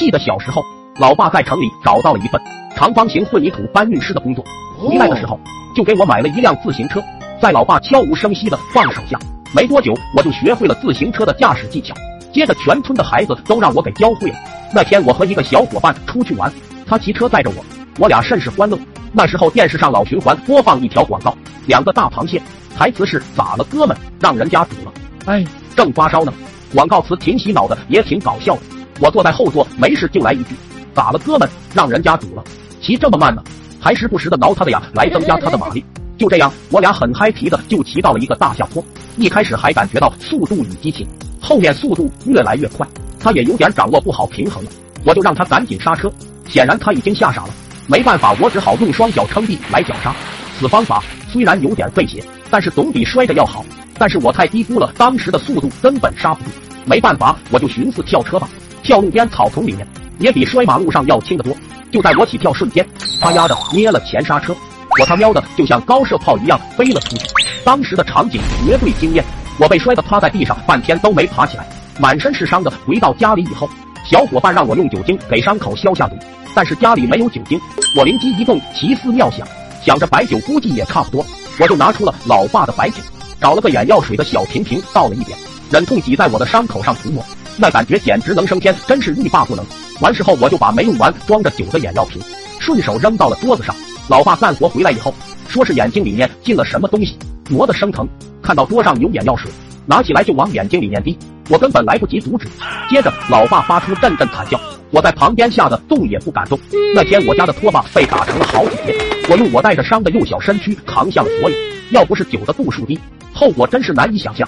记得小时候，老爸在城里找到了一份长方形混凝土搬运师的工作，回来的时候就给我买了一辆自行车，在老爸悄无声息的放手下，没多久我就学会了自行车的驾驶技巧。接着全村的孩子都让我给教会了。那天我和一个小伙伴出去玩，他骑车载着我，我俩甚是欢乐。那时候电视上老循环播放一条广告，两个大螃蟹，台词是咋了哥们，让人家煮了，哎，正发烧呢。广告词挺洗脑的，也挺搞笑的。我坐在后座，没事就来一句：“咋了，哥们？让人家堵了，骑这么慢呢？”还时不时的挠他的牙，来增加他的马力。就这样，我俩很嗨皮的就骑到了一个大下坡。一开始还感觉到速度与激情，后面速度越来越快，他也有点掌握不好平衡了。我就让他赶紧刹车。显然他已经吓傻了。没办法，我只好用双脚撑地来脚刹。此方法虽然有点费鞋，但是总比摔着要好。但是我太低估了当时的速度，根本刹不住。没办法，我就寻思跳车吧。跳路边草丛里面，也比摔马路上要轻得多。就在我起跳瞬间，他丫的捏了前刹车，我他喵的就像高射炮一样飞了出去。当时的场景绝对惊艳，我被摔得趴在地上，半天都没爬起来，满身是伤的回到家里以后，小伙伴让我用酒精给伤口消下毒，但是家里没有酒精。我灵机一动，奇思妙想，想着白酒估计也差不多，我就拿出了老爸的白酒，找了个眼药水的小瓶瓶倒了一点，忍痛挤在我的伤口上涂抹。那感觉简直能升天，真是欲罢不能。完事后，我就把没用完装着酒的眼药瓶顺手扔到了桌子上。老爸干活回来以后，说是眼睛里面进了什么东西，磨得生疼。看到桌上有眼药水，拿起来就往眼睛里面滴，我根本来不及阻止。接着，老爸发出阵阵惨叫，我在旁边吓得动也不敢动。那天我家的拖把被打成了好几片，我用我带着伤的幼小身躯扛下了所有。要不是酒的度数低，后果真是难以想象。